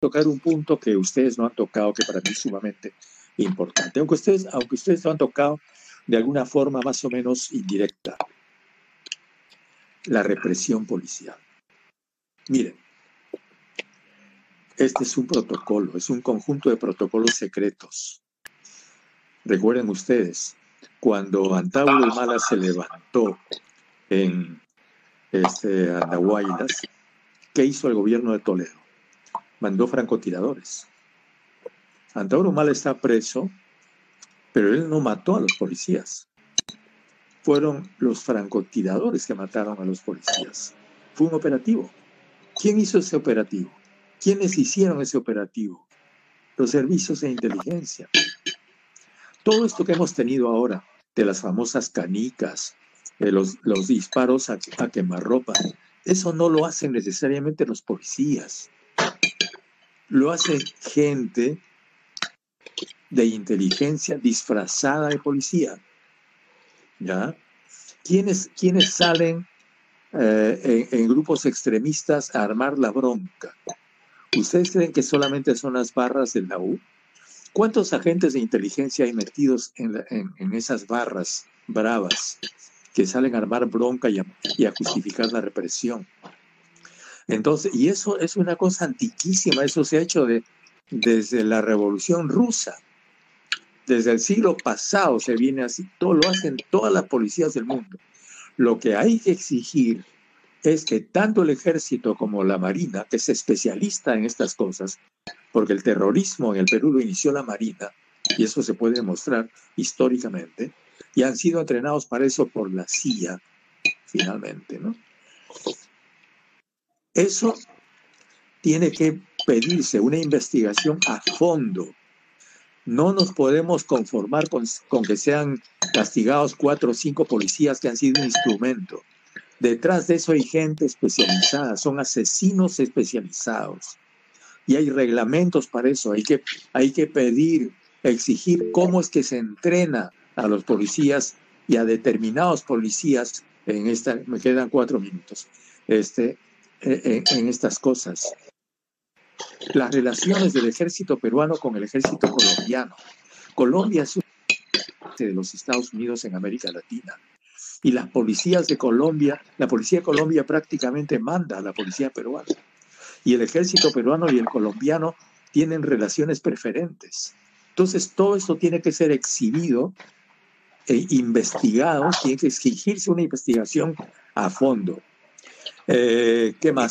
tocar un punto que ustedes no han tocado, que para mí es sumamente importante, aunque ustedes, aunque ustedes lo han tocado de alguna forma más o menos indirecta, la represión policial. Miren, este es un protocolo, es un conjunto de protocolos secretos. Recuerden ustedes, cuando Antauro Mala se levantó en este, Andahuaylas, ¿qué hizo el gobierno de Toledo? Mandó francotiradores. Antauro Mala está preso, pero él no mató a los policías. Fueron los francotiradores que mataron a los policías. Fue un operativo. ¿Quién hizo ese operativo? ¿Quiénes hicieron ese operativo? Los servicios de inteligencia. Todo esto que hemos tenido ahora, de las famosas canicas, de los, los disparos a, a quemarropa, eso no lo hacen necesariamente los policías. Lo hace gente de inteligencia disfrazada de policía. ¿Ya? ¿Quiénes, quiénes salen eh, en, grupos extremistas a armar la bronca? ¿Ustedes creen que solamente son las barras del la U? ¿Cuántos agentes de inteligencia hay metidos en, esas barras bravas que salen a armar bronca y a, justificar la represión? Entonces, y eso es una cosa antiquísima, eso se ha hecho de, desde la Revolución Rusa. Desde el siglo pasado se viene así, todo lo hacen todas las policías del mundo. Lo que hay que exigir es que tanto el ejército como la marina, que es especialista en estas cosas, porque el terrorismo en el Perú lo inició la marina, y eso se puede demostrar históricamente, y han sido entrenados para eso por la CIA, finalmente, ¿no? Eso tiene que pedirse una investigación a fondo. No nos podemos conformar con, con que sean castigados cuatro o cinco policías que han sido un instrumento. Detrás de eso hay gente especializada, son asesinos especializados. Y hay reglamentos para eso, hay que, hay que pedir, exigir cómo es que se entrena a los policías y a determinados policías en esta, me quedan cuatro minutos, este, en, en estas cosas. Las relaciones del ejército peruano con el ejército colombiano. Colombia es un de los Estados Unidos en América Latina y las policías de Colombia, la policía de Colombia prácticamente manda a la policía peruana. Y el ejército peruano y el colombiano tienen relaciones preferentes. Entonces, todo esto tiene que ser exhibido e investigado, tiene que exigirse una investigación a fondo. Eh, ¿Qué más?